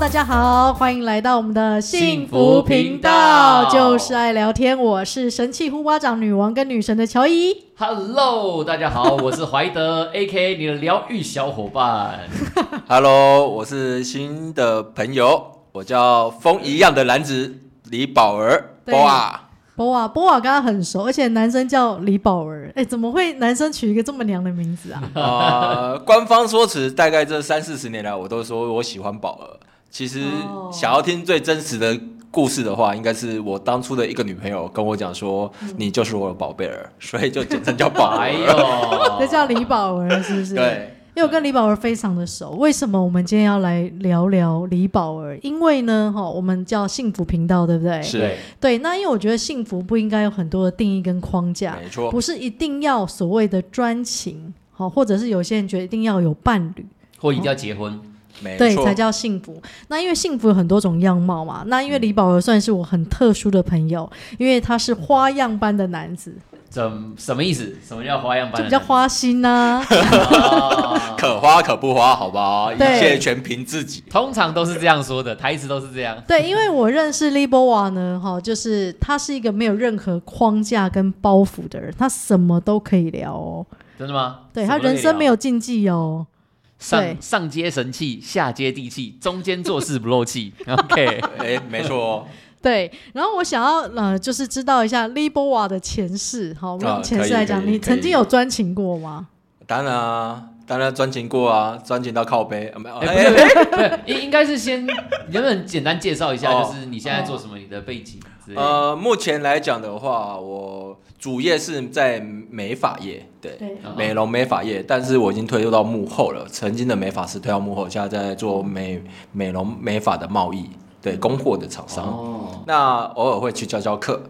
大家好，欢迎来到我们的幸福频道，频道就是爱聊天。我是神器呼巴掌女王跟女神的乔伊。Hello，大家好，我是怀德，A.K.A 你的疗愈小伙伴。Hello，我是新的朋友，我叫风一样的男子李宝儿。对波啊，波瓦波瓦跟他很熟，而且男生叫李宝儿。哎，怎么会男生取一个这么娘的名字啊？呃，官方说辞大概这三四十年来，我都说我喜欢宝儿。其实哦想要听最真实的故事的话，应该是我当初的一个女朋友跟我讲说，你就是我的宝贝儿，所以就简称叫宝哎儿。呦，这叫李宝儿是不是？。对，因为我跟李宝儿非常的熟，为什么我们今天要来聊聊李宝儿？因为呢，哈，我们叫幸福频道，对不对？是对，那因为我觉得幸福不应该有很多的定义跟框架，没错不是一定要所谓的专情，好，或者是有些人觉得一定要有伴侣，或一定要结婚，对才叫幸福。那因为幸福有很多种样貌嘛，那因为李宝儿算是我很特殊的朋友，因为他是花样般的男子，怎什么意思？什么叫花样般？就比较。花心啊呐、哦 可花可不花，好不好？一切全凭自己。通常都是这样说的，台词都是这样。对，因为我认识 Liboa 呢，哈，就是他是一个没有任何框架跟包袱的人，他什么都可以聊哦。真的吗？对他人生没有禁忌哦。对上上接神器，下接地气，中间做事不漏气。OK，哎，没错哦。对，然后我想要呃，就是知道一下 Libowa 的前世。好，我们用前世来讲，你曾经有专情过吗？当然啊，当然专情过啊，专情到靠背。啊、没有，应应该是先，你能不能简单介绍一下，哦就是你现在做什么，你的背景之类的？呃，目前来讲的话，我主业是在美发业，对，美容美发业，但是我已经退入到幕后了。曾经的美发师退到幕后，现在在做美美容美发的贸易，对，供货的厂商。哦，那偶尔会去教教课。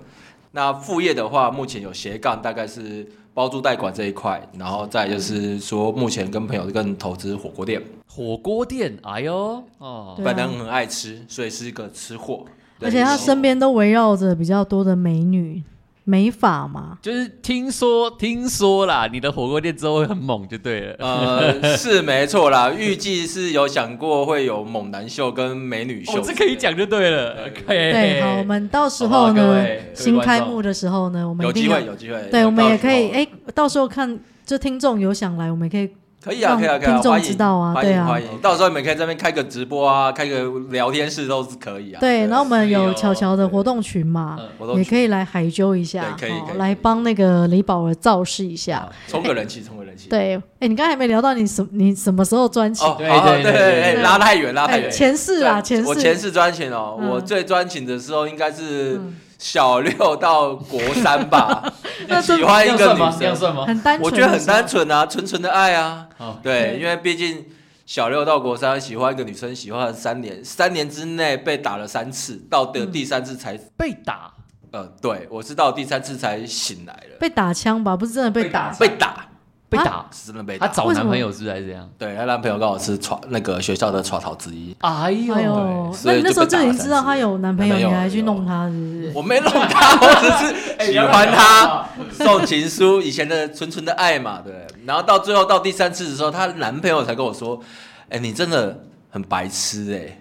那副业的话，目前有斜杠，大概是包租代管这一块，然后再就是说，目前跟朋友跟投资火锅店。火锅店，哎呦，哦，本人很爱吃，所以是一个吃货。对而且他身边都围绕着比较多的美女，美法嘛。就是听说听说啦，你的火锅店之后会很猛，就对了。呃，是没错啦，预计是有想过会有猛男秀跟美女秀，哦，这可以讲就对了。可以。对，好，我们到时候呢，新开幕的时候呢，我们有机会，有机会。对，我们也可以，哎，到时候看，就听众有想来，我们也可以可以啊，可以啊，可以啊，听众欢迎知道啊欢对啊迎欢迎。到时候你们可以在这边开个直播啊，开个聊天室都是可以啊。对，然后我们有巧巧的活动群嘛，也可以来海揪一下，来帮那个李宝儿造势一下啊。冲个人气，冲个人气。对，哎，你刚才还没聊到你什你什么时候专情？哦，对对对拉太远，拉太哎，远。前世啊，前世，我前世专情哦，嗯我最专情的时候应该是嗯小六到国三吧，喜欢一个女生，很单纯，我觉得很单。纯啊，纯纯的爱啊。对因为毕竟小六到国三喜欢一个女生，喜欢了三年，三年之内被打了三次，到的第三次才，被打，呃，对我是到第三次才醒来了，被打枪吧，不是真的被打。被打，被打，是真的被打。她找男朋友是不是还是这样？对，她男朋友刚好是耍那个学校的耍逃之一。哎呦，哎呦，所以那你那时候就已经知道三次他有男朋友，男朋友你还去弄她，是不是？我没弄她，我只是喜欢她，送情书，以前的纯纯的爱嘛，对。然后到最后到第三次的时候，她男朋友才跟我说：“哎、你真的很白痴哎、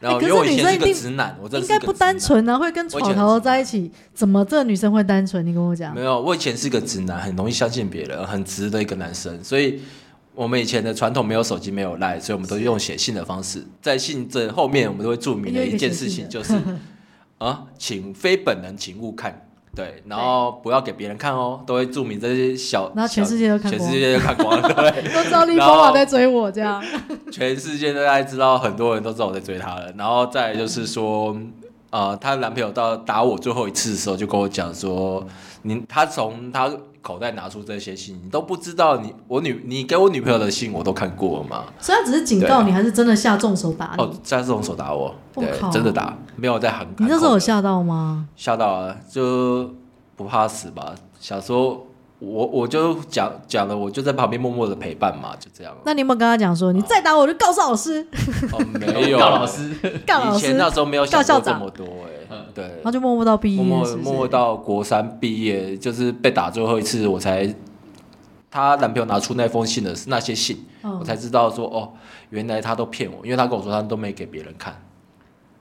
然后欸可是因为我以前是个女生一定直男，我应该不。单纯啊，会跟草头在一起，怎么这个女生会单纯？你跟我讲没。有，我以前是个直男，很容易相信别人，很直的一个男生。所以我们以前的传统没有手机，没有赖，所以我们都用写信的方式。在信这后面，我们都会注明的一件事情就是 啊，请非本人请勿看。对，然后不要给别人看哦，都会注明这些小，然后全世界都看光全世界都看光了，对，都知道立波瓦在追我，这样。全世界都在知道，很多人都知道我在追她了。然后再来就是说，呃，她男朋友到打我最后一次的时候，就跟我讲说，你他从他口袋拿出这些信，你都不知道你我女你给我女朋友的信我都看过了吗？所以他只是警告你，还是真的下重手打你？哦，下重手打我，对真的打，没有在喊。你那时候有吓到吗？吓到啊，就不怕死吧？小时候我我就讲讲了，我就在旁边默默的陪伴嘛，就这样。那你有没有跟他讲说，你再打我就告诉老师，哦，没有，告老师，告老师，以前那时候没有想告校长过这么多哎、嗯对。然，后就默默到毕业，默默到国三毕业，就是被打最后一次，我才她男朋友拿出那封信的那些信，哦我才知道说哦，原来他都骗我，因为他跟我说他都没给别人看。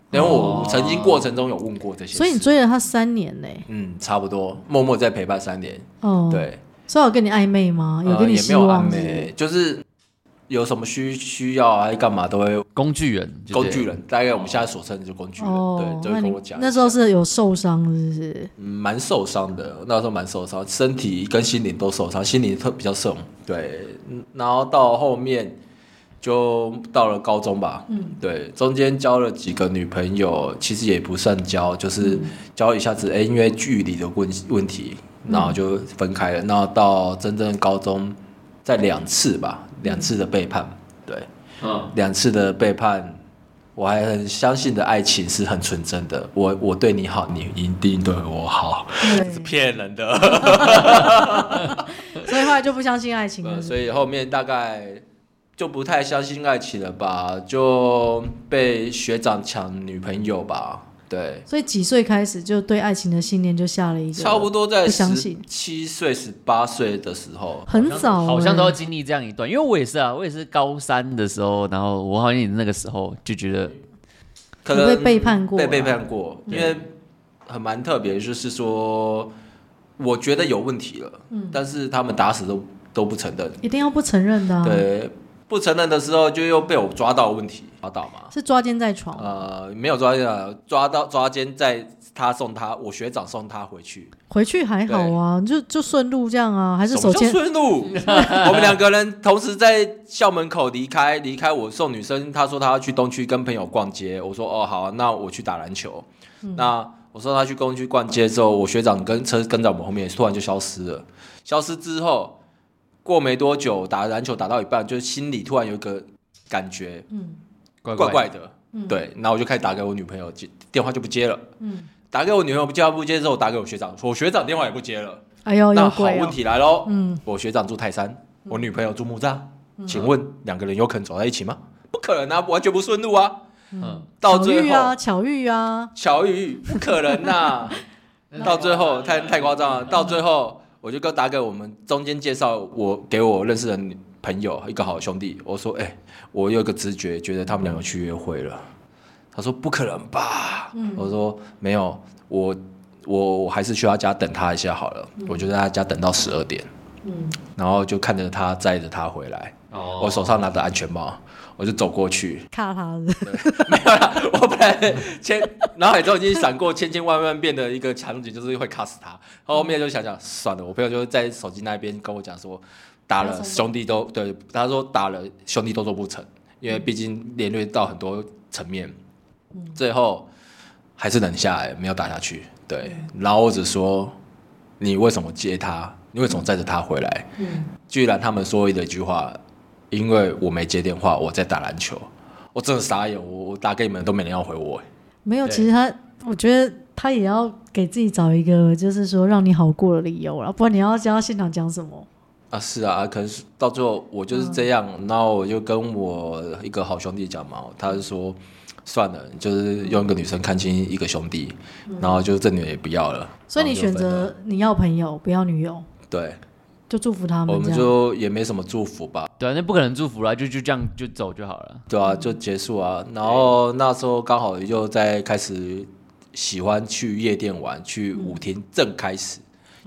然后我曾经过程中有问过这些事，所以你追了他三年呢、嗯，差不多，默默在陪伴三年。哦，，对，所以我跟你暧昧吗？有跟你呃也没有暧昧，就是有什么需需要啊，干嘛都会工具人，工具人，大概我们现在所称的就工具人，哦，对，就会跟我讲。那时候是有受伤，是不是？嗯蛮受伤的，那时候蛮受伤，身体跟心灵都受伤，心灵特比较重。对，嗯然后到后面就到了高中吧，嗯，对，中间交了几个女朋友，其实也不算交，嗯就是交一下子，哎、因为距离的问问题，然后就分开了。然后到真正高中，在两次吧，两次的背叛，对，嗯，两次的背叛。我还很相信的爱情是很纯真的，我我对你好，你一定对我好。是，骗人的，所以后来就不相信爱情了。呃所以后面大概就不太相信爱情了吧，就被学长抢女朋友吧，对，所以几岁开始就对爱情的信念就下了一个，差不多在不相十信七岁、十八岁的时候，很早、欸，好像都要经历这样一段，因为我也是啊，我也是高三的时候，然后我好像也那个时候就觉得，可能有被背叛过啊。被背叛过，因为很蛮特别，就是说，我觉得有问题了，嗯。但是他们打死都都不承认，一定要不承认的、啊，，对，不承认的时候就又被我抓到问题，抓到嘛。是抓奸在床，呃，没有抓奸，抓到抓奸，在他送他，我学长送他回去，回去还好啊，就就顺路这样啊，还是什么叫手牵顺路？我们两个人同时在校门口离开，离开我送女生，他说他要去东区跟朋友逛街，我说哦好啊，那我去打篮球。嗯那我说他去东区逛街之后，我学长跟车跟在我们后面，突然就消失了。消失之后，过没多久，打篮球打到一半，就心里突然有一个感觉，嗯。怪怪怪的，嗯对，然后我就开始打给我女朋友，接电话就不接了。嗯，打给我女朋友不接，不接之后，我打给我学长，我学长电话也不接了。哎呦，那好，问题来喽。嗯，我学长住泰山，我女朋友住木栅，请问两个人有可能走在一起吗？不可能啊，完全不顺路啊。嗯，到最后，巧遇啊，巧遇啊，巧遇不可能呐、到最后太太夸张了，到最后我就跟打给我们中间介绍我给我认识的朋友一个好兄弟，我说哎、我有个直觉，觉得他们两个去约会了。他说不可能吧？我说没有，我我我还是去他家等他一下好了，我就在他家等到十二点，嗯，然后就看着他载着他回来，哦。我手上拿着安全帽，我就走过去，卡他了，没有啦，我本来千 脑海中已经闪过千千万万遍的一个场景，就是会卡死他。后面就想想算了，我朋友就在手机那边跟我讲说，打了兄弟都对，他说打了兄弟都做不成，因为毕竟连累到很多层面，最后还是忍下来，没有打下去。对，然后我只说你为什么接他？你为什么载着他回来？嗯，居然他们说的一句话，因为我没接电话，我在打篮球。我真的傻眼，我我打给你们都没人要回我。没有，其实他，我觉得他也要给自己找一个，就是说让你好过的理由了，不然你要教现场讲什么？啊，是啊，可是到最后我就是这样，然后我就跟我一个好兄弟讲嘛，他就说算了，就是用一个女生看清一个兄弟，然后就这女人也不要了。所以你选择你要朋友，不要女友，对，就祝福他们我们。就也没什么祝福吧，对啊，那不可能祝福啦，就就这样就走就好了。对啊，就结束啊。然后那时候刚好又在开始喜欢去夜店玩，去舞厅正开始，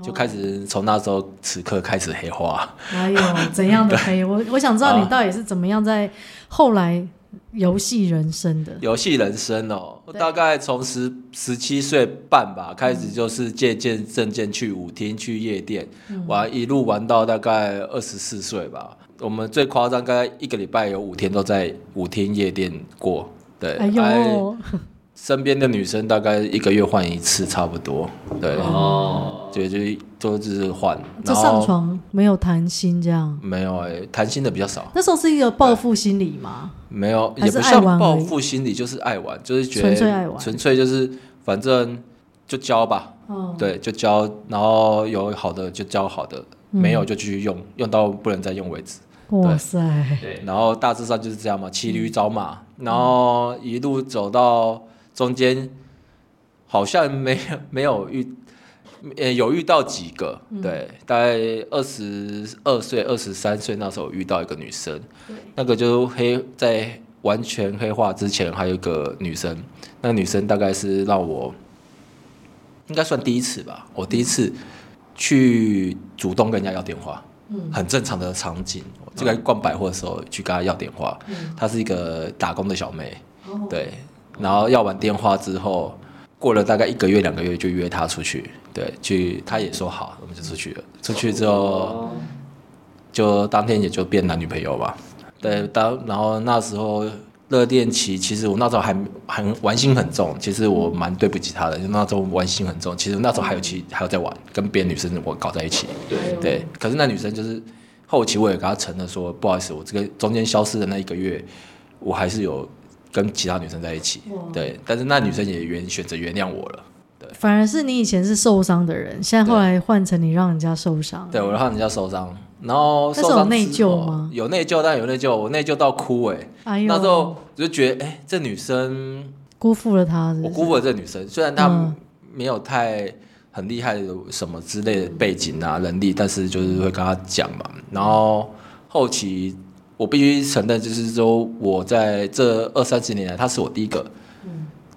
就开始从那时候此刻开始黑化。还有怎样的黑？我我想知道你啊到底是怎么样在后来游戏人生的。游戏人生哦，我大概从十十七岁半吧开始，就是渐渐渐渐去舞厅、去夜店，玩一路玩到大概二十四岁吧。我们最夸张，大概一个礼拜有五天都在舞厅夜店过。对，哎呦，身边的女生大概一个月换一次，差不多。对，哦，对，就是都是换。这然后上床没有谈心这样。没有哎、谈心的比较少。那时候是一个报复心理吗？没有，还是也不像报复心理，就是爱玩，就是觉得纯粹爱玩纯粹就是反正就教吧，哦，对，就教，然后有好的就教好的，嗯没有就继续用，用到不能再用为止。哇塞，对，然后大致上就是这样嘛，骑驴找马，然后一路走到中间，好像没有没有遇呃，有遇到几个，嗯、对，大概二十二岁、二十三岁那时候遇到一个女生，那个就黑在完全黑化之前，还有一个女生，那个女生大概是让我应该算第一次吧，我第一次去主动跟人家要电话，嗯，很正常的场景，就在逛百货的时候去跟她要电话，嗯，她是一个打工的小妹，嗯、对，然后要完电话之后。过了大概一个月两个月就约她出去，对，去他也说好，我们就出去了。出去之后，就当天也就变男女朋友吧。对，当然后那时候热恋期，其实我那时候还很玩心很重，其实我蛮对不起他的，就那时候玩心很重。其实那时候还有其还有在玩，跟别的女生我搞在一起。对对，可是那女生就是后期我也跟她承认说，不好意思，我这个中间消失的那一个月，我还是有。跟其他女生在一起，对，但是那女生也原选择原谅我了，对。反而是你以前是受伤的人，现在后来换成你让人家受伤，对，我让人家受伤，然后受伤有内疚吗？有内疚，但有内疚，我内疚到哭哎、欸，哎呦。那时候就觉得哎、欸，这女生辜负了她，我辜负了这女生，虽然她没有太很厉害的什么之类的背景啊能力，但是就是会跟她讲嘛，然后后期。我必须承认，就是说我在这二三十年来，她是我第一个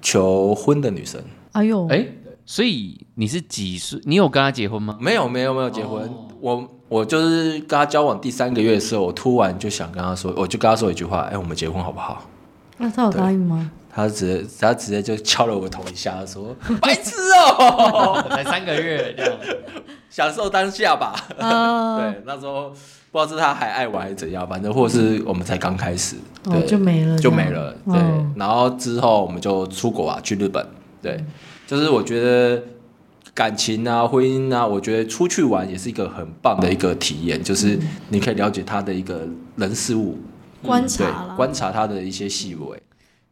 求婚的女生。哎呦，哎，所以你是几岁？你有跟他结婚吗？没有，没有，没有结婚。哦、我我就是跟他交往第三个月的时候，我突然就想跟他说，我就跟他说一句话：哎，我们结婚好不好？那他有答应吗？他直接，他直接就敲了我头一下，说：“ 白痴哦，才三个月，这样享受当下吧。Uh ” 对，那时候。不知道是他还爱我还是怎样，反正或者是我们才刚开始，对，就没了，就没了，对。然后之后我们就出国啊，去日本，对。就是我觉得感情啊、婚姻啊，我觉得出去玩也是一个很棒的一个体验，就是你可以了解他的一个人事物，观察，观察他的一些细微。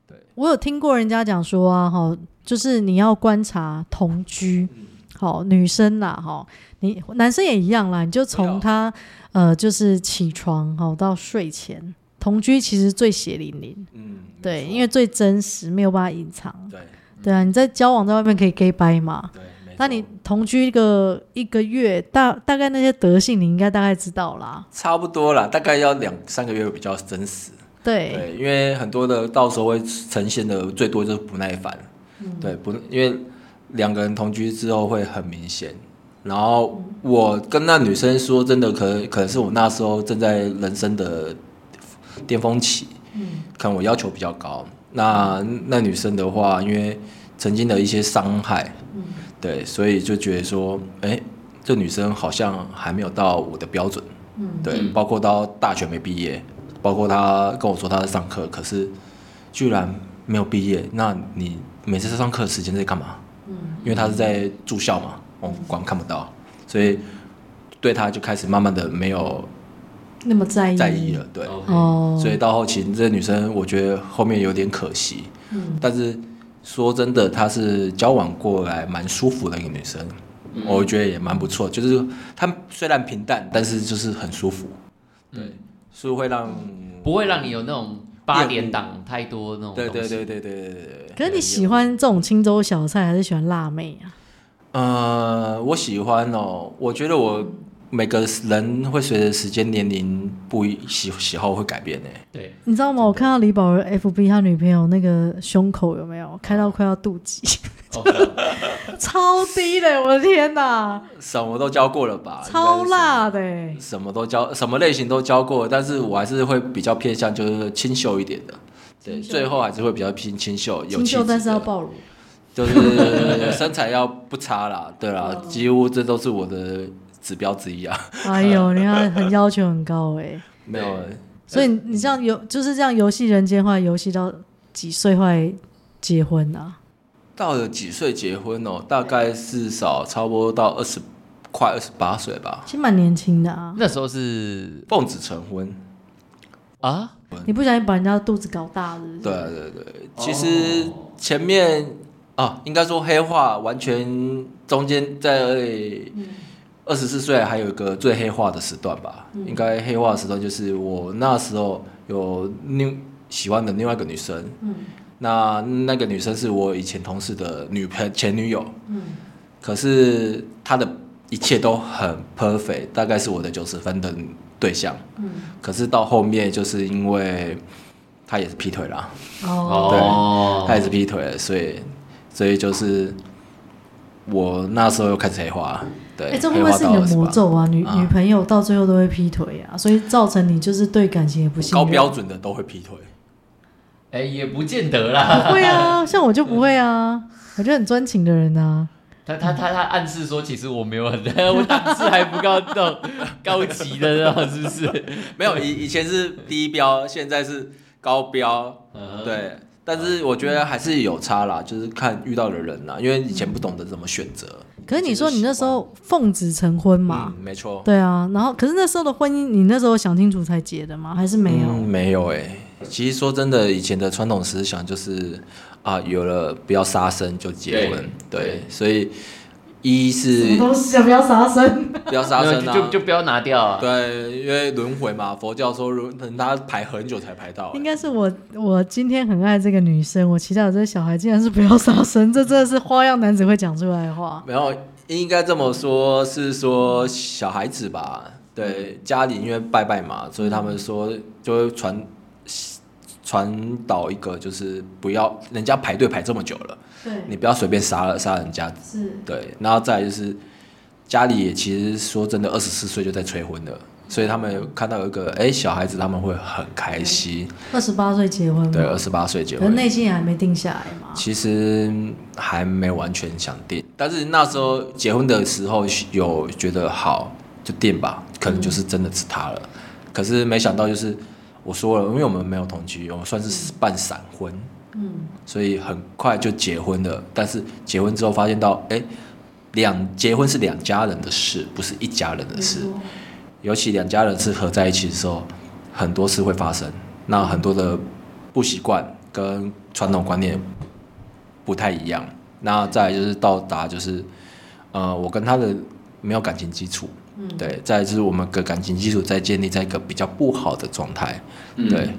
对，我有听过人家讲说啊，哈，就是你要观察同居，好，女生啦，哈，你男生也一样啦，你就从他。呃，就是起床好到睡前同居，其实最血淋淋。嗯，对，因为最真实，没有办法隐藏。对，对啊，你在交往在外面可以 gay 掰嘛。对，那你同居一个一个月，大大概那些德性你应该大概知道啦。差不多啦，大概要两三个月比较真实。对，对，因为很多的到时候会呈现的最多就是不耐烦。嗯，对，不，因为两个人同居之后会很明显。然后我跟那女生说，真的可能可能是我那时候正在人生的巅峰期，嗯，可能我要求比较高。那那女生的话，因为曾经的一些伤害，嗯，对，所以就觉得说，哎，这女生好像还没有到我的标准，嗯，对，包括到大学没毕业，包括她跟我说她在上课，可是居然没有毕业。那你每次上课的时间在干嘛？嗯，因为她是在住校嘛。我光看不到，所以对她就开始慢慢的没有那么在意。在意了，对，哦，所以到后期这个女生，我觉得后面有点可惜，嗯，但是说真的，她是交往过来蛮舒服的一个女生，嗯、我觉得也蛮不错，就是她虽然平淡，但是就是很舒服，对，是、嗯、会让不会让你有那种八点档太多那种，对对对对对对对。可是你喜欢这种青州小菜，还是喜欢辣妹啊？呃，我喜欢哦。我觉得我每个人会随着时间年龄不一喜喜好会改变诶。对，你知道吗？我看到李宝儿 FB 他女朋友那个胸口有没有开到快要肚脐，超低的，我的天哪！什么都教过了吧？超辣的，什么都教，什么类型都教过，但是我还是会比较偏向就是清秀一点的。对，最后还是会比较偏清秀，有清秀，但是要暴露。就是身材要不差啦，对啦，几乎这都是我的指标之一啊。哎呦，你看很要求很高哎、欸。没有，所以你这样游就是这样游戏人间，话游戏到几岁会结婚啊？到了几岁结婚哦？大概至少差不多到二十，快二十八岁吧。其实蛮年轻的啊。那时候是奉子成婚啊？你不小心把人家肚子搞大了？对对对，其实前面。啊，应该说黑化完全中间在二十四岁还有一个最黑化的时段吧。嗯、应该黑化的时段就是我那时候有另喜欢的另外一个女生，嗯、那那个女生是我以前同事的女朋前女友。嗯、可是她的一切都很 perfect，大概是我的九十分的对象。嗯，可是到后面就是因为她也是劈腿啦，哦，对，她也是劈腿了，所以所以就是我那时候又开始黑化。对，哎、欸，这会不会是你的魔咒啊？女、嗯、女朋友到最后都会劈腿啊，所以造成你就是对感情也不信任。高标准的都会劈腿。哎、欸，也不见得啦。不会啊，像我就不会啊，我就很专情的人啊。他他他他暗示说，其实我没有很，我档次还不够到高级的那种，是不是？没有，以以前是低标，现在是高标。嗯，对。但是我觉得还是有差啦，就是看遇到的人啦，因为以前不懂得怎么选择。可是你说你那时候奉子成婚嘛？嗯，没错。对啊，然后可是那时候的婚姻，你那时候想清楚才结的吗？还是没有？嗯，没有哎、欸。其实说真的，以前的传统思想就是啊，有了不要杀生就结婚，对，对，所以一是都是不要杀生，不要杀生啊，就就不要拿掉啊，对，因为轮回嘛，佛教说轮他排很久才排到、欸。应该是我我今天很爱这个女生，我祈祷这个小孩竟然是不要杀生，这真的是花样男子会讲出来的话。没有，应该这么说，是说小孩子吧？对，家里因为拜拜嘛，所以他们说就会传。传导一个就是不要人家排队排这么久了，对，你不要随便杀了杀人家，是，对，然后再来就是家里也其实说真的二十四岁就在催婚了，所以他们看到有一个哎小孩子他们会很开心，二十八岁结婚，对，二十八岁结婚，可内心还没定下来嘛，其实还没完全想定，但是那时候结婚的时候有觉得好就定吧，可能就是真的是他了，嗯、可是没想到就是。我说了，因为我们没有同居，我们算是半闪婚，嗯，所以很快就结婚了。但是结婚之后发现到，哎，两结婚是两家人的事，不是一家人的事。尤其两家人是合在一起的时候，很多事会发生。那很多的不习惯跟传统观念不太一样。那再来就是到达就是，呃，我跟他的没有感情基础。嗯、对，再就是我们的感情基础在建立在一个比较不好的状态，嗯、对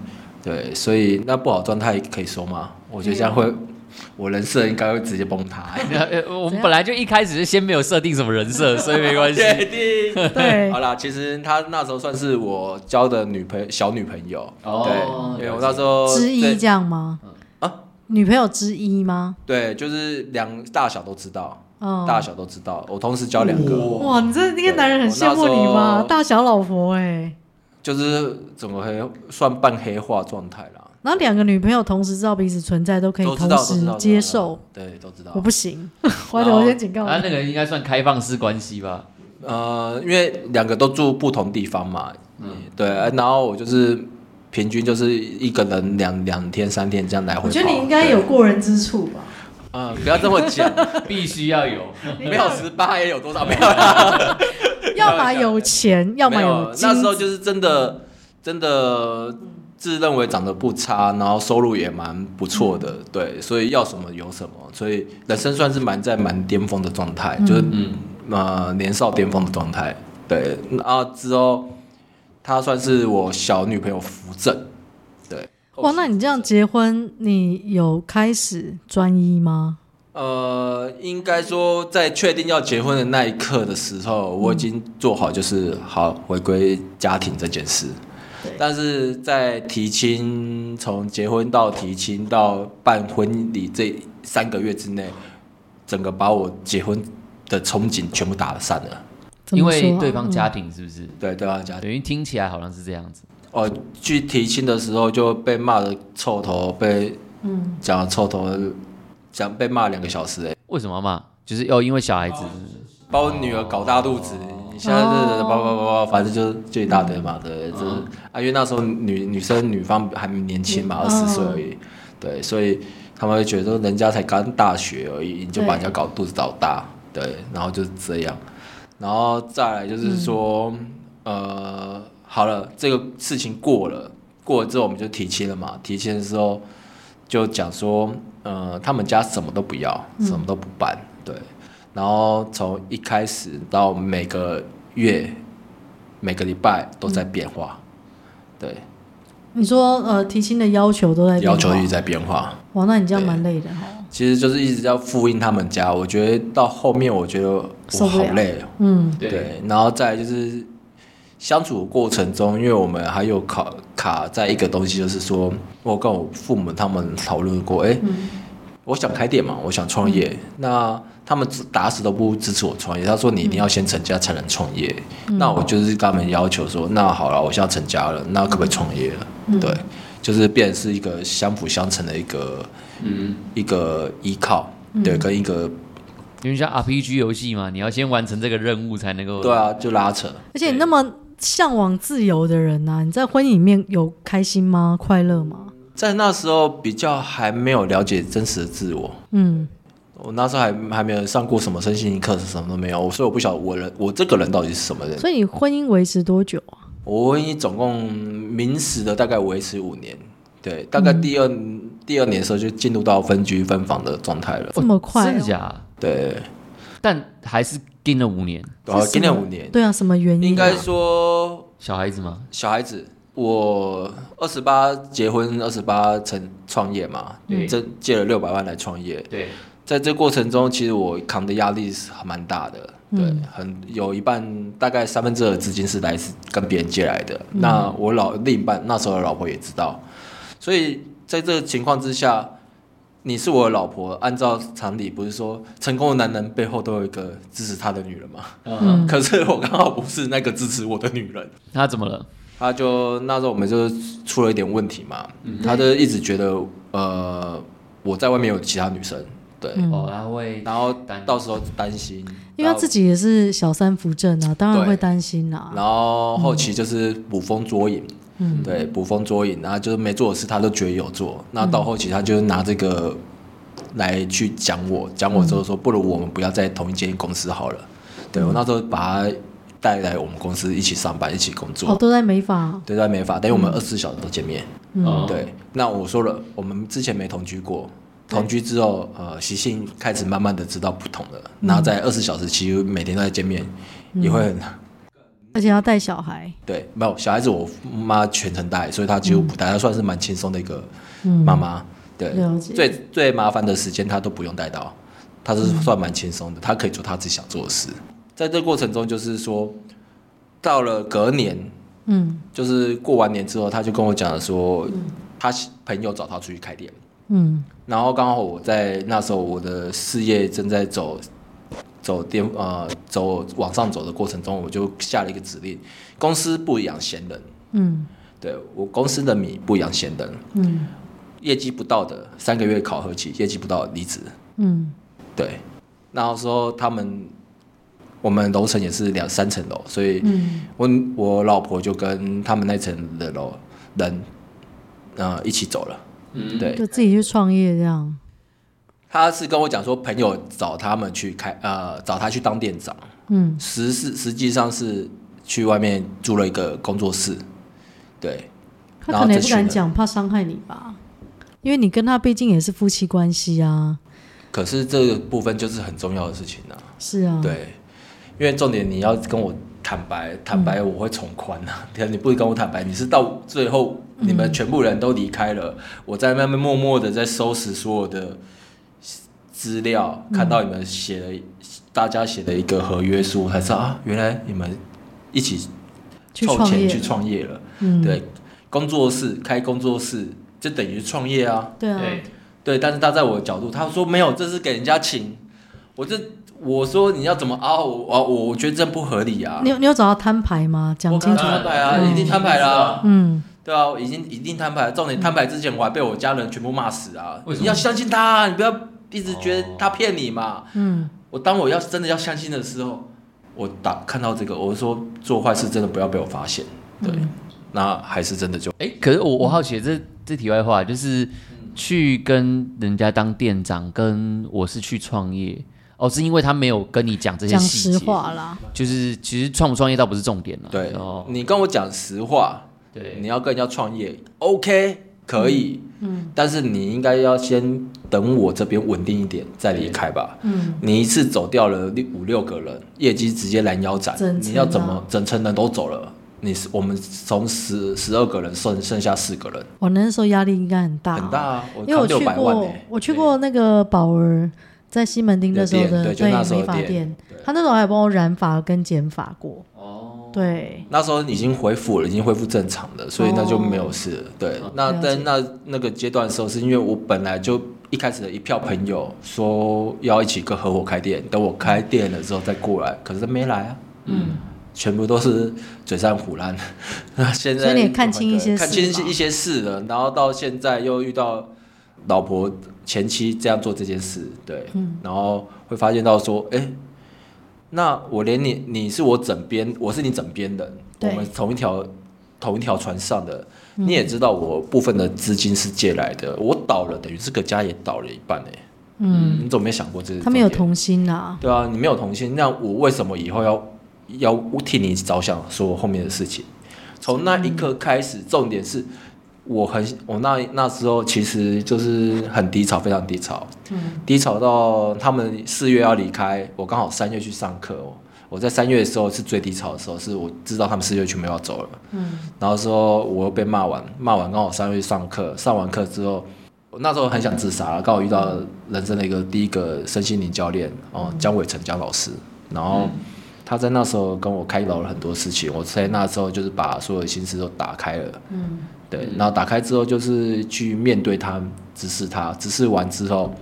对，所以那不好状态可以说吗？我觉得这样会，嗯、我人设应该会直接崩塌。我们本来就一开始是先没有设定什么人设，所以没关系。确定对，好啦，其实他那时候算是我交的女朋友，小女朋友。哦，对，因为我那时候之一这样吗？啊，女朋友之一吗？对，就是两大小都知道。大小都知道，我同时交两个。哇，你这那个男人很羡慕你吗？大小老婆哎，就是怎么黑算半黑化状态啦。然后两个女朋友同时知道彼此存在，都可以同时接受。对，都知道。我不行，或者我先警告你。他那个应该算开放式关系吧？呃，因为两个都住不同地方嘛。嗯，对。然后我就是平均就是一个人两两天三天这样来回。我觉得你应该有过人之处吧。嗯，不要这么讲，必须要有，没有十八也有多少？没有，要么有钱，要么有。那时候就是真的，真的自认为长得不差，然后收入也蛮不错的，对，所以要什么有什么，所以人生算是蛮在蛮巅峰的状态，就是嗯呃年少巅峰的状态，对。然后之后他算是我小女朋友扶正。哇，那你这样结婚，你有开始专一吗？呃，应该说在确定要结婚的那一刻的时候，我已经做好就是好回归家庭这件事。对但是在提亲，从结婚到提亲到办婚礼这三个月之内，整个把我结婚的憧憬全部打散了。因为对方家庭是不是？嗯、对，对方家庭，等于听起来好像是这样子。哦，去提亲的时候就被骂的臭头，被嗯讲臭头，讲被骂两个小时哎。为什么骂？就是要因为小孩子，把我女儿搞大肚子，你现在是叭叭叭叭，反正就就一大堆嘛，对，就是啊，因为那时候女女生女方还年轻嘛，二十岁而已，对，所以他们会觉得说人家才刚大学而已，你就把人家搞肚子搞大，对，然后就是这样，然后再来就是说，呃。好了，这个事情过了，过了之后我们就提亲了嘛。提亲的时候就讲说，呃，他们家什么都不要，什么都不办，嗯、对。然后从一开始到每个月、每个礼拜都在变化，嗯、对。你说呃，提亲的要求都在变化要求一直在变化。哇，那你这样蛮累的哈。其实就是一直要复印他们家，我觉得到后面我觉得我好累哦。嗯，对。然后再就是相处过程中，因为我们还有卡卡在一个东西，就是说我跟我父母他们讨论过，哎，嗯、我想开店嘛，我想创业，嗯、那。他们打死都不支持我创业。他说：“你一定要先成家才能创业。嗯”那我就是跟他们要求说：“那好了，我现在成家了，那可不可以创业了？”嗯、对，就是变成是一个相辅相成的一个，嗯，一个依靠，嗯、对，跟一个，因为像 RPG 游戏嘛，你要先完成这个任务才能够。对啊，就拉扯。而且你那么向往自由的人呐、啊，你在婚姻里面有开心吗？快乐吗？在那时候比较还没有了解真实的自我。嗯。我那时候还还没有上过什么身心灵课，什么都没有，所以我不晓得我人我这个人到底是什么人。所以你婚姻维持多久啊？我婚姻总共明实的大概维持五年，对，大概第二、嗯、第二年的时候就进入到分居分房的状态了。这么快、哦？真的假？对，但还是跟了五年，对啊，跟了五年。对啊，什么原因、啊？应该说小孩子吗？小孩子，我二十八结婚，二十八成创业嘛，对，这借了六百万来创业，对。在这过程中，其实我扛的压力是蛮大的，对，嗯、很有一半大概三分之二的资金是来自跟别人借来的。嗯、那我老另一半那时候的老婆也知道，所以在这个情况之下，你是我的老婆，按照常理不是说成功的男人背后都有一个支持他的女人吗？嗯，可是我刚好不是那个支持我的女人。他怎么了？他就那时候我们就出了一点问题嘛，嗯、他就一直觉得呃我在外面有其他女生。对，哦，他会，然后到时候担心，因为他自己也是小三扶正啊，当然会担心啊。然后后期就是捕风捉影，嗯，对，捕风捉影，然后就是没做的事他都觉得有做，那到后期他就拿这个来去讲我，讲我之后说，不如我们不要在同一间公司好了。对，我那时候把他带来我们公司一起上班，一起工作。哦，都在美发，对，在美发，等于我们二十四小时都见面。嗯，对。那我说了，我们之前没同居过。同居之后，呃，习性开始慢慢的知道不同了。嗯、然后在二十四小时其实，每天都在见面，嗯、也会很，而且要带小孩。对，没有小孩子，我妈全程带，所以她几乎不带，她、嗯、算是蛮轻松的一个妈妈。嗯、对，了解。最最麻烦的时间她都不用带到，她是算蛮轻松的，她可以做她自己想做的事。在这个过程中，就是说，到了隔年，嗯，就是过完年之后，她就跟我讲了说，她、嗯、朋友找她出去开店。嗯，然后刚好我在那时候，我的事业正在走走巅呃走往上走的过程中，我就下了一个指令：公司不养闲人。嗯，对我公司的米不养闲人。嗯，业绩不到的三个月考核期，业绩不到离职。嗯，对，然后说他们我们楼层也是两三层楼，所以我我老婆就跟他们那层的楼人呃一起走了。嗯，对，就自己去创业这样。他是跟我讲说，朋友找他们去开，呃，找他去当店长。嗯，实是实际上是去外面租了一个工作室。对，他可能也不敢讲，怕伤害你吧？因为你跟他毕竟也是夫妻关系啊。可是这个部分就是很重要的事情啊。是啊。对，因为重点你要跟我坦白，坦白我会从宽啊。可、嗯、你不跟我坦白，你是到最后。你们全部人都离开了，嗯、我在慢慢默默的在收拾所有的资料，嗯、看到你们写了，大家写的一个合约书，才知道啊，原来你们一起凑钱去创业了。嗯，对，工作室开工作室就等于创业啊。对啊，对，但是他在我的角度，他说没有，这是给人家请。我这我说你要怎么啊？我我我觉得这不合理啊。你有你有找到摊牌吗？讲清楚。摊牌啊，已经摊牌啦。嗯。对啊，已经已经摊牌了。重点摊牌之前，我还被我家人全部骂死啊！你要相信他，你不要一直觉得他骗你嘛。嗯。我当我要真的要相信的时候，我打看到这个，我说做坏事真的不要被我发现。对。嗯、那还是真的就哎、欸，可是我我好奇这这题外话，就是去跟人家当店长，跟我是去创业哦，是因为他没有跟你讲这些细节。实话啦。就是其实创不创业倒不是重点了。对。哦。你跟我讲实话。对，你要跟人家创业，OK，可以，嗯，但是你应该要先等我这边稳定一点再离开吧，嗯，你一次走掉了六五六个人，业绩直接拦腰斩，你要怎么整层人都走了，你是我们从十十二个人剩剩下四个人。我那时候压力应该很大，很大啊！我因为我去过，我去过那个宝儿在西门町的时候的对美发店，他那时候还帮我染发跟剪发过。哦，对，那时候已经恢复了，已经恢复正常了，所以那就没有事了。对，那在那那个阶段的时候，是因为我本来就。一开始的一票朋友说要一起跟合伙开店，等我开店了之后再过来，可是他没来啊。嗯，全部都是嘴上胡乱。那 现在所以你看清一些看清一些事了，然后到现在又遇到老婆前妻这样做这件事，对，嗯，然后会发现到说，哎、欸，那我连你你是我枕边，我是你枕边的，对我们同一条同一条船上的。你也知道我部分的资金是借来的，我倒了，等于这个家也倒了一半哎。嗯，你怎么没想过这？他没有童心呐。对啊，你没有童心，那我为什么以后要要替你着想，说后面的事情？从那一刻开始，重点是我很我那那时候其实就是很低潮，非常低潮。嗯，低潮到他们四月要离开，我刚好三月去上课哦。我在三月的时候是最低潮的时候，是我知道他们四月全部要走了，嗯，然后说我又被骂完，骂完刚好三月去上课，上完课之后，我那时候很想自杀，刚好遇到人生的一个第一个身心灵教练哦，江伟成江老师，然后他在那时候跟我开导了很多事情，我在那时候就是把所有的心思都打开了，嗯，对，然后打开之后就是去面对他，直视他，直视完之后，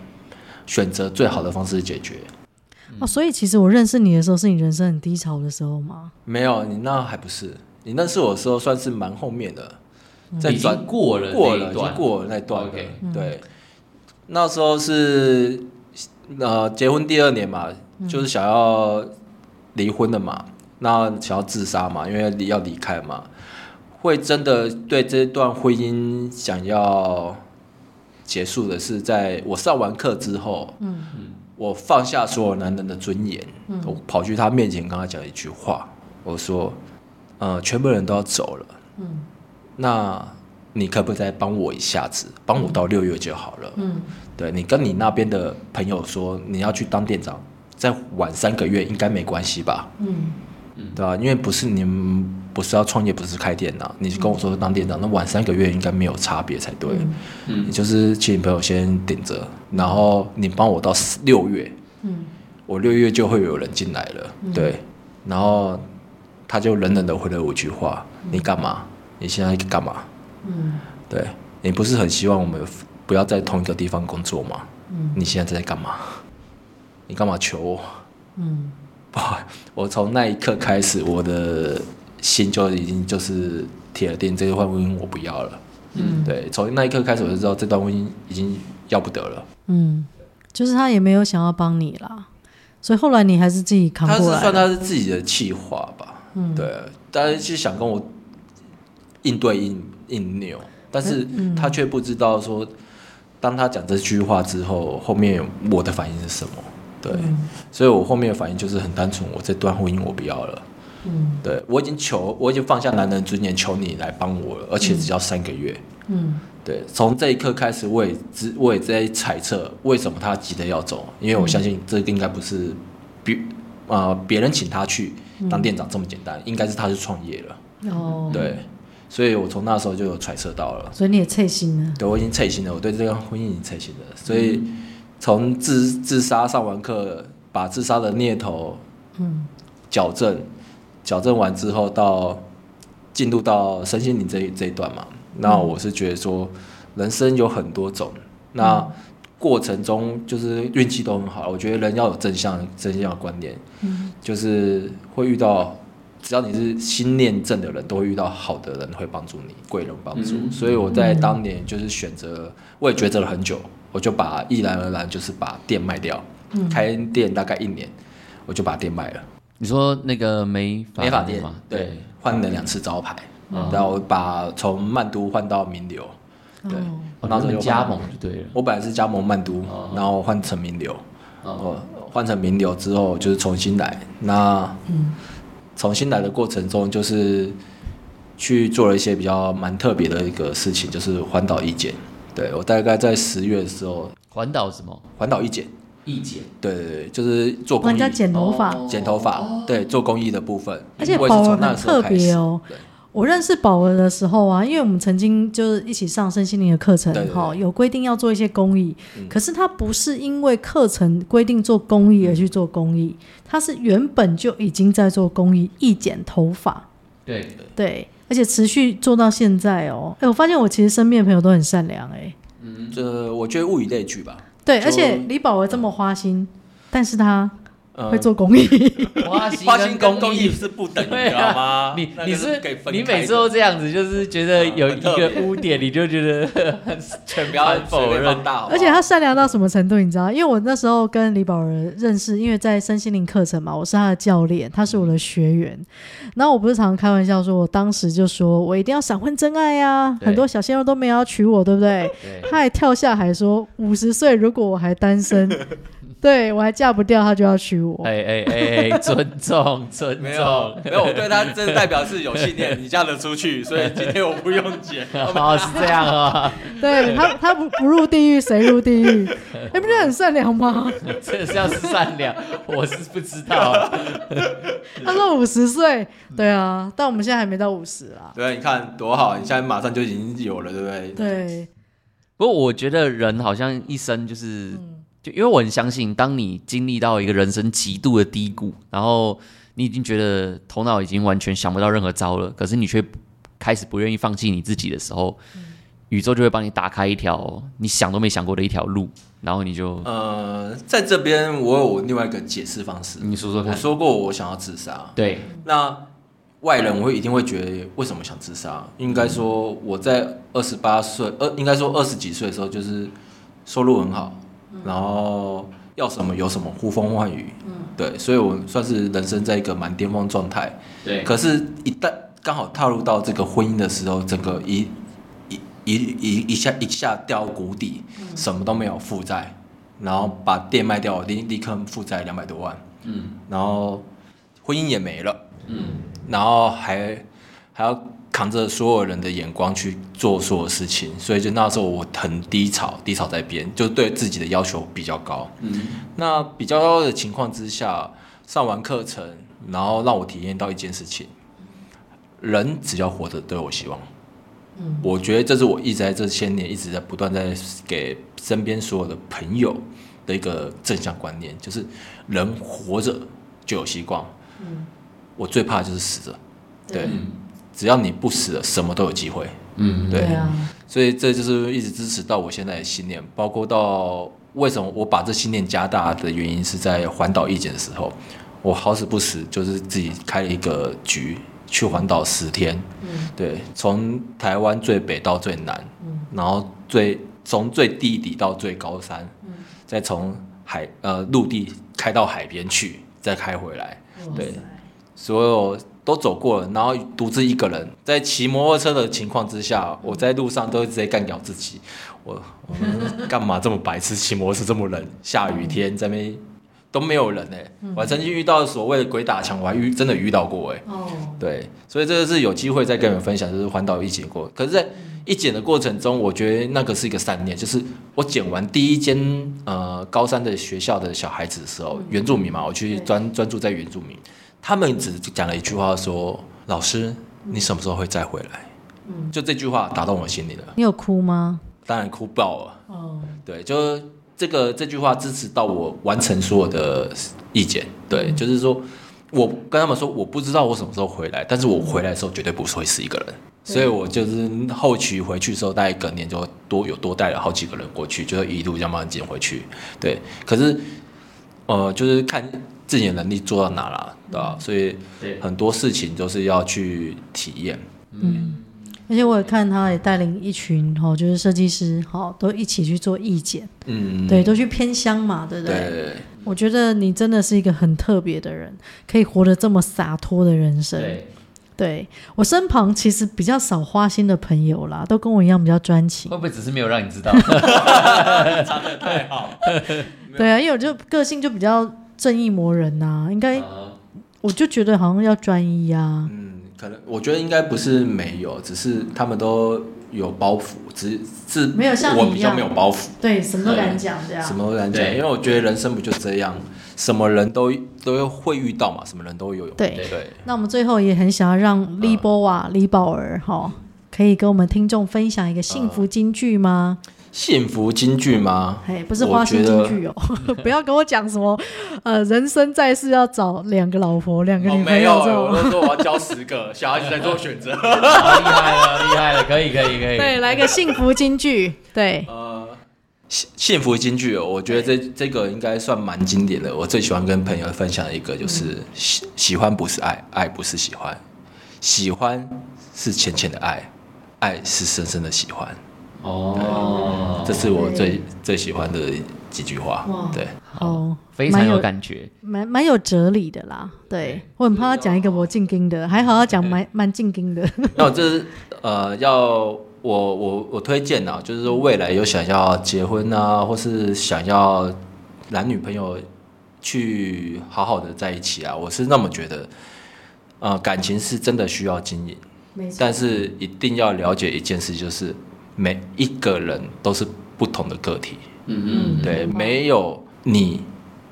选择最好的方式解决。哦，所以其实我认识你的时候，是你人生很低潮的时候吗？没有，你那还不是。你认识我的时候，算是蛮后面的，在转、嗯、过了过了，已经过了那段。OK，对，那时候是呃结婚第二年嘛，就是想要离婚的嘛，那想要自杀嘛，因为要离开嘛，会真的对这段婚姻想要结束的是在我上完课之后。嗯嗯。我放下所有男人的尊严，嗯、我跑去他面前跟他讲一句话，我说：“呃，全部人都要走了，嗯，那你可不可以再帮我一下子，帮我到六月就好了？嗯，对，你跟你那边的朋友说你要去当店长，再晚三个月应该没关系吧？嗯，对吧？因为不是你们。”不是要创业，不是开店呐。你跟我说当店长，那晚三个月应该没有差别才对。嗯，你就是请你朋友先顶着，然后你帮我到六月。嗯，我六月就会有人进来了。对，然后他就冷冷的回了我一句话：“你干嘛？你现在干嘛？”嗯，对，你不是很希望我们不要在同一个地方工作吗？嗯，你现在在干嘛？你干嘛求我？嗯，不，我从那一刻开始，我的。心就已经就是铁了定，这段婚姻我不要了。嗯，对，从那一刻开始我就知道这段婚姻已经要不得了。嗯，就是他也没有想要帮你啦，所以后来你还是自己扛过来。他是算他是自己的气话吧。嗯，对，但是想跟我硬对硬硬扭，但是他却不知道说，当他讲这句话之后，后面我的反应是什么？对，嗯，所以我后面的反应就是很单纯，我这段婚姻我不要了。嗯，对，我已经求，我已经放下男人尊严，求你来帮我了，而且只要三个月。嗯，对，从这一刻开始，我也只，我也在猜测为什么他急着要走，因为我相信这个应该不是别啊别人请他去当店长这么简单，应该是他是创业了。哦，对，所以我从那时候就有揣测到了。所以你也脆心了？对，我已经脆心了，我对这个婚姻已经脆心了。所以从自自杀上完课，把自杀的念头嗯矫正。矫正完之后到，到进入到身心灵这一这一段嘛，那我是觉得说，人生有很多种，那过程中就是运气都很好。我觉得人要有正向正向的观念，就是会遇到，只要你是心念正的人，都会遇到好的人会帮助你，贵人帮助。所以我在当年就是选择，我也抉择了很久，我就把毅然而然就是把店卖掉，开店大概一年，我就把店卖了。你说那个美美法店吗？对，换了两次招牌，然后把从曼都换到名流，对，然后加盟就对了。我本来是加盟曼都，然后换成名流，哦，换成名流之后就是重新来。那重新来的过程中，就是去做了一些比较蛮特别的一个事情，就是环岛义剪。对，我大概在十月的时候，环岛什么？环岛一剪。一剪，对对对，就是做公益，人家剪头发，剪头发，对，做公益的部分。而且宝儿很特别哦，我认识宝儿的时候啊，因为我们曾经就是一起上身心灵的课程，哈，有规定要做一些公益。嗯、可是他不是因为课程规定做公益而去做公益，他是原本就已经在做公益，义剪头发。对。对，而且持续做到现在哦。哎，我发现我其实身边的朋友都很善良，哎。嗯，这我觉得物以类聚吧。对，而且李宝儿这么花心，但是他。会做公益，花心跟公益是不等于，知道吗？你你是你每次都这样子，就是觉得有一个污点，你就觉得 很全盘否认。而且他善良到什么程度，你知道？因为我那时候跟李宝仁认识，因为在身心灵课程嘛，我是他的教练，他是我的学员。然后我不是常常开玩笑说，我当时就说我一定要闪婚真爱呀，很多小鲜肉都没有要娶我，对不对？他还跳下海说，五十岁如果我还单身。对，我还嫁不掉，他就要娶我。哎哎哎，尊重尊重。没有没有，我对他这代表是有信念，你嫁得出去，所以今天我不用剪。哦，是这样啊。对他，他不不入地狱谁入地狱？哎，不是很善良吗？这是要是善良，我是不知道。他说五十岁，对啊，但我们现在还没到五十啊。对，你看多好，你现在马上就已经有了，对不对？对。不过我觉得人好像一生就是。就因为我很相信，当你经历到一个人生极度的低谷，然后你已经觉得头脑已经完全想不到任何招了，可是你却开始不愿意放弃你自己的时候，嗯、宇宙就会帮你打开一条你想都没想过的一条路，然后你就呃，在这边我有另外一个解释方式，你说说看。我说过我想要自杀，对，那外人我会一定会觉得为什么想自杀？应该说我在二十八岁，呃，应该说二十几岁的时候就是收入很好。然后要什么有什么，呼风唤雨，嗯，对，所以我算是人生在一个蛮巅峰状态，对。可是，一旦刚好踏入到这个婚姻的时候，整个一一一一一下一下掉谷底，什么都没有负债，然后把店卖掉，立立刻负债两百多万，嗯，然后婚姻也没了，嗯，然后还还要。扛着所有人的眼光去做所有事情，所以就那时候我很低潮，低潮在边，就对自己的要求比较高。嗯，那比较高的情况之下，上完课程，然后让我体验到一件事情：人只要活着都有希望。嗯，我觉得这是我一直在这些年一直在不断在给身边所有的朋友的一个正向观念，就是人活着就有希望。嗯，我最怕的就是死着。对。嗯只要你不死了，什么都有机会。嗯，对，对啊，所以这就是一直支持到我现在的信念，包括到为什么我把这信念加大的原因，是在环岛意见的时候，我好死不死就是自己开了一个局去环岛十天。嗯，对，从台湾最北到最南，嗯，然后最从最地底到最高山，嗯，再从海呃陆地开到海边去，再开回来。对，所有。都走过了，然后独自一个人在骑摩托车的情况之下，我在路上都直接干掉自己。我我们干嘛这么白痴？骑摩托车这么冷，下雨天在那边都没有人哎、欸。我还曾经遇到所谓的鬼打墙，我还遇真的遇到过哎、欸。哦，对，所以这个是有机会再跟你们分享，就是环岛一剪过。可是，在一剪的过程中，我觉得那个是一个善念，就是我剪完第一间呃高三的学校的小孩子的时候，原住民嘛，我去专专注在原住民。他们只讲了一句话说，：“老师，你什么时候会再回来？”嗯，就这句话打动我心里了。你有哭吗？当然哭爆了。哦，对，就这个这句话支持到我完成所有的意见。对，嗯、就是说，我跟他们说，我不知道我什么时候回来，但是我回来的时候绝对不会是一个人。嗯、所以我就是后期回去的时候，大概隔年就多有多带了好几个人过去，就是一路这样慢慢捡回去。对，可是呃，就是看。自己的能力做到哪了，对吧？所以很多事情都是要去体验。嗯，而且我也看他也带领一群哈，就是设计师哈，都一起去做意见。嗯，对，都去偏乡嘛，对不对？对。我觉得你真的是一个很特别的人，可以活得这么洒脱的人生。对，对我身旁其实比较少花心的朋友啦，都跟我一样比较专情。会不会只是没有让你知道？藏得太好。对啊，因为我就个性就比较。正义魔人呐、啊，应该，我就觉得好像要专一啊。嗯，可能我觉得应该不是没有，只是他们都有包袱，只是没有像我比较没有包袱，对，什么都敢讲这样，什么都敢讲，因为我觉得人生不就这样，什么人都都会遇到嘛，什么人都有。对对。那我们最后也很想要让李波瓦、李宝儿哈，可以跟我们听众分享一个幸福金句吗？幸福金句吗？哎，不是花心金句哦，不要跟我讲什么，呃，人生在世要找两个老婆、两个女朋友这种。我都说我要交十个，小孩子在做选择。厉害了，厉害了，可以，可以，可以。对，来个幸福金句。对，呃，幸幸福金句哦，我觉得这这个应该算蛮经典的。我最喜欢跟朋友分享的一个就是喜喜欢不是爱，爱不是喜欢，喜欢是浅浅的爱，爱是深深的喜欢。哦，这是我最最喜欢的几句话。对，哦，非常有感觉，蛮蛮有哲理的啦。对，我很怕他讲一个我进京的，还好他讲蛮蛮进京的。那我就是呃，要我我我推荐啊，就是说未来有想要结婚啊，或是想要男女朋友去好好的在一起啊，我是那么觉得。呃，感情是真的需要经营，没错，但是一定要了解一件事，就是。每一个人都是不同的个体，嗯嗯，对，没有你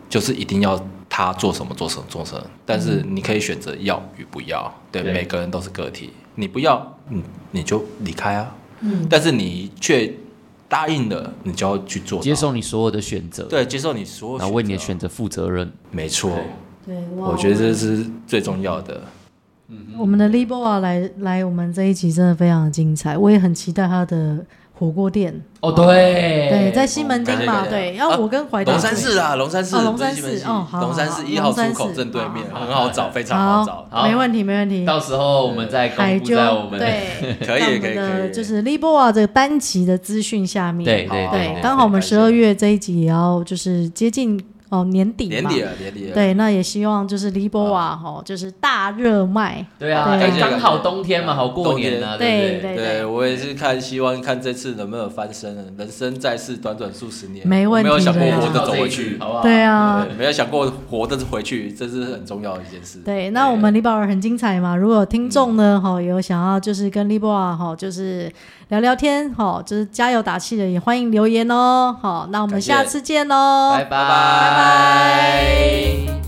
就是一定要他做什么做什么做什么，但是你可以选择要与不要，对，每个人都是个体，你不要，你，你就离开啊，嗯，但是你却答应了，你就要去做，接受你所有的选择，对，接受你所有，然后为你的选择负责任，没错，对，我觉得这是最重要的。我们的 Liboa 来来，我们这一集真的非常的精彩，我也很期待他的火锅店。哦，对，对，在西门町嘛，对。然后我跟怀德龙山寺啊，龙山寺，龙山寺，哦，好，龙山寺一号出口正对面，很好找，非常好找，没问题，没问题。到时候我们再公布在我们对，可以，可以，可以，就是 Liboa 这个单集的资讯下面，对对对，刚好我们十二月这一集也要就是接近。哦，年底年底了，年底了。对，那也希望就是李波瓦哈，就是大热卖。对啊，刚好冬天嘛，好过年啊。对对对，我也是看，希望看这次能不能翻身。人生在世，短短数十年，没问题。没有想过活着走回去，好不好？对啊，没有想过活着回去，这是很重要的一件事。对，那我们李宝儿很精彩嘛。如果听众呢，哈，有想要就是跟李波瓦哈，就是。聊聊天，好，就是加油打气的，也欢迎留言哦。好，那我们下次见喽，拜拜拜拜。